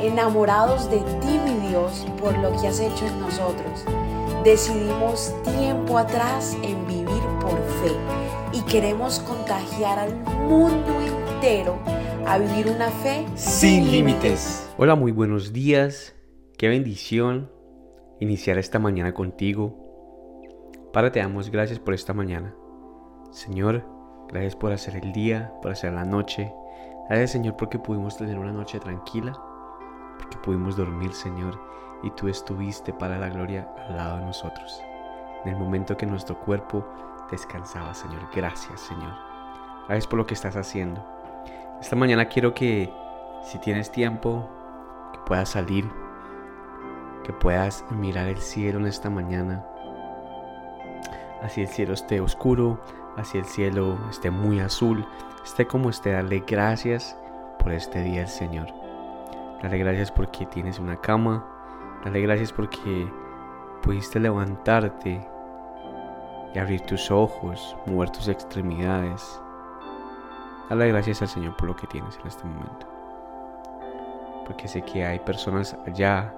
enamorados de ti, mi Dios, por lo que has hecho en nosotros. Decidimos tiempo atrás en vivir por fe y queremos contagiar al mundo entero a vivir una fe sin límites. Hola, muy buenos días. Qué bendición iniciar esta mañana contigo. Padre, te damos gracias por esta mañana. Señor, gracias por hacer el día, por hacer la noche. Gracias, Señor, porque pudimos tener una noche tranquila, porque pudimos dormir, Señor, y tú estuviste para la gloria al lado de nosotros. En el momento que nuestro cuerpo descansaba, Señor. Gracias, Señor. Gracias por lo que estás haciendo. Esta mañana quiero que, si tienes tiempo, que puedas salir, que puedas mirar el cielo en esta mañana. Así el cielo esté oscuro, así el cielo esté muy azul, esté como esté, darle gracias por este día Señor. Dale gracias porque tienes una cama, dale gracias porque pudiste levantarte y abrir tus ojos, mover tus extremidades. Dale gracias al Señor por lo que tienes en este momento. Porque sé que hay personas allá,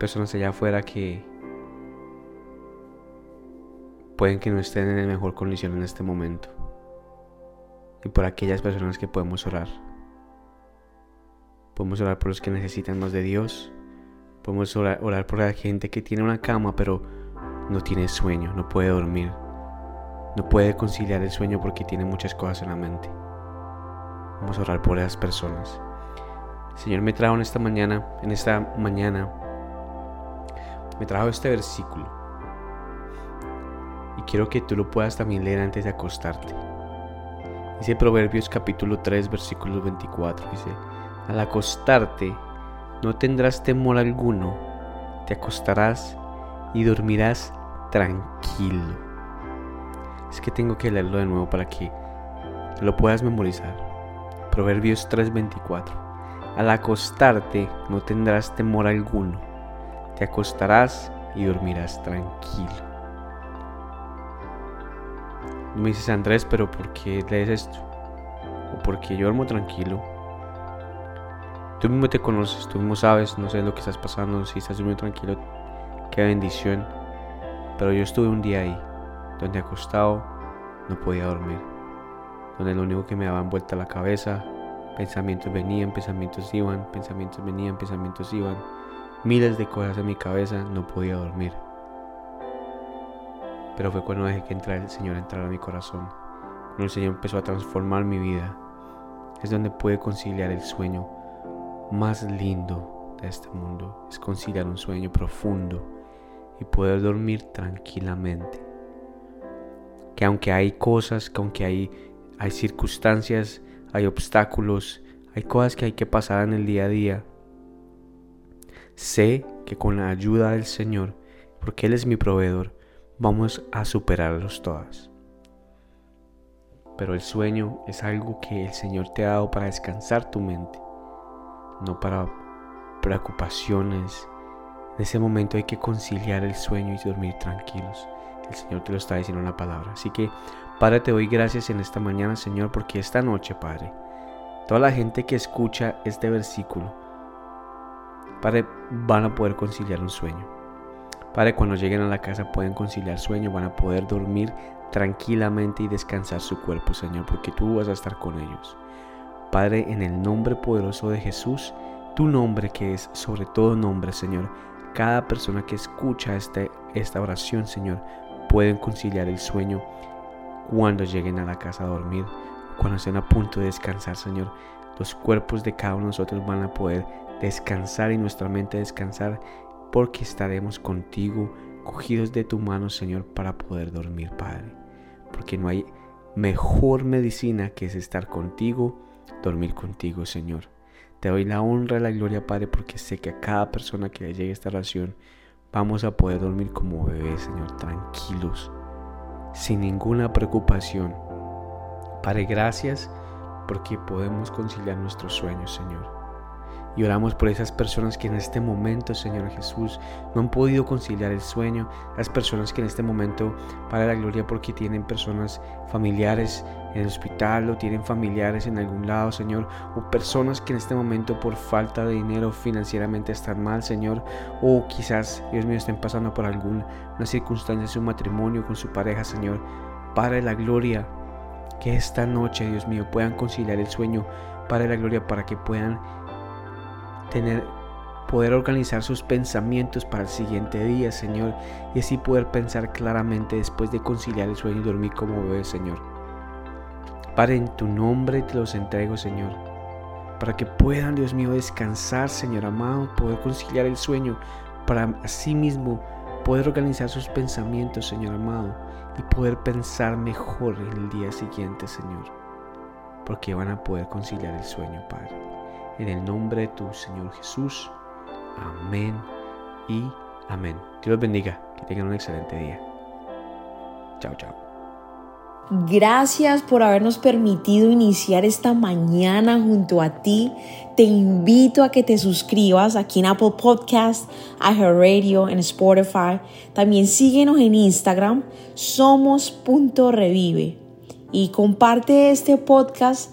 personas allá afuera que pueden que no estén en mejor condición en este momento. Y por aquellas personas que podemos orar. Podemos orar por los que necesitan más de Dios. Podemos orar, por la gente que tiene una cama pero no tiene sueño, no puede dormir. No puede conciliar el sueño porque tiene muchas cosas en la mente. Vamos a orar por esas personas. Señor me trajo en esta mañana, en esta mañana, me trajo este versículo y quiero que tú lo puedas también leer antes de acostarte. Dice Proverbios capítulo 3 versículo 24. Dice, al acostarte no tendrás temor alguno, te acostarás y dormirás tranquilo. Es que tengo que leerlo de nuevo para que lo puedas memorizar. Proverbios 3:24. Al acostarte no tendrás temor alguno, te acostarás y dormirás tranquilo. Me dices, Andrés, pero ¿por qué lees esto? ¿O por qué yo duermo tranquilo? Tú mismo te conoces, tú mismo sabes, no sé lo que estás pasando, si estás durmiendo tranquilo, qué bendición. Pero yo estuve un día ahí, donde acostado no podía dormir, donde lo único que me daba vuelta la cabeza, pensamientos venían, pensamientos iban, pensamientos venían, pensamientos iban, miles de cosas en mi cabeza, no podía dormir. Pero fue cuando dejé que entrara el Señor entrara a mi corazón. Cuando el Señor empezó a transformar mi vida. Es donde pude conciliar el sueño más lindo de este mundo. Es conciliar un sueño profundo y poder dormir tranquilamente. Que aunque hay cosas, que aunque hay, hay circunstancias, hay obstáculos, hay cosas que hay que pasar en el día a día, sé que con la ayuda del Señor, porque Él es mi proveedor, vamos a superarlos todas. Pero el sueño es algo que el Señor te ha dado para descansar tu mente, no para preocupaciones. En ese momento hay que conciliar el sueño y dormir tranquilos. El Señor te lo está diciendo en la palabra. Así que, Padre, te doy gracias en esta mañana, Señor, porque esta noche, Padre, toda la gente que escucha este versículo, Padre, van a poder conciliar un sueño. Padre, cuando lleguen a la casa pueden conciliar sueño, van a poder dormir tranquilamente y descansar su cuerpo, Señor, porque tú vas a estar con ellos. Padre, en el nombre poderoso de Jesús, tu nombre que es sobre todo nombre, Señor, cada persona que escucha este, esta oración, Señor, pueden conciliar el sueño cuando lleguen a la casa a dormir, cuando estén a punto de descansar, Señor. Los cuerpos de cada uno de nosotros van a poder descansar y nuestra mente descansar porque estaremos contigo, cogidos de tu mano, Señor, para poder dormir, Padre. Porque no hay mejor medicina que es estar contigo, dormir contigo, Señor. Te doy la honra y la gloria, Padre, porque sé que a cada persona que le llegue esta oración vamos a poder dormir como bebés, Señor, tranquilos, sin ninguna preocupación. Padre, gracias porque podemos conciliar nuestros sueños, Señor. Y oramos por esas personas que en este momento, Señor Jesús, no han podido conciliar el sueño. Las personas que en este momento, para la gloria, porque tienen personas familiares en el hospital o tienen familiares en algún lado, Señor. O personas que en este momento por falta de dinero financieramente están mal, Señor. O quizás, Dios mío, estén pasando por alguna circunstancia en su matrimonio con su pareja, Señor. Para la gloria, que esta noche, Dios mío, puedan conciliar el sueño. Para la gloria, para que puedan tener poder organizar sus pensamientos para el siguiente día, Señor, y así poder pensar claramente después de conciliar el sueño y dormir como bebé, Señor. Padre, en tu nombre te los entrego, Señor, para que puedan, Dios mío, descansar, Señor amado, poder conciliar el sueño, para así mismo poder organizar sus pensamientos, Señor amado, y poder pensar mejor en el día siguiente, Señor, porque van a poder conciliar el sueño, Padre. En el nombre de tu Señor Jesús. Amén y amén. Dios bendiga. Que tengan un excelente día. Chao, chao. Gracias por habernos permitido iniciar esta mañana junto a ti. Te invito a que te suscribas aquí en Apple Podcast, Radio, en Spotify. También síguenos en Instagram, somos.revive. Y comparte este podcast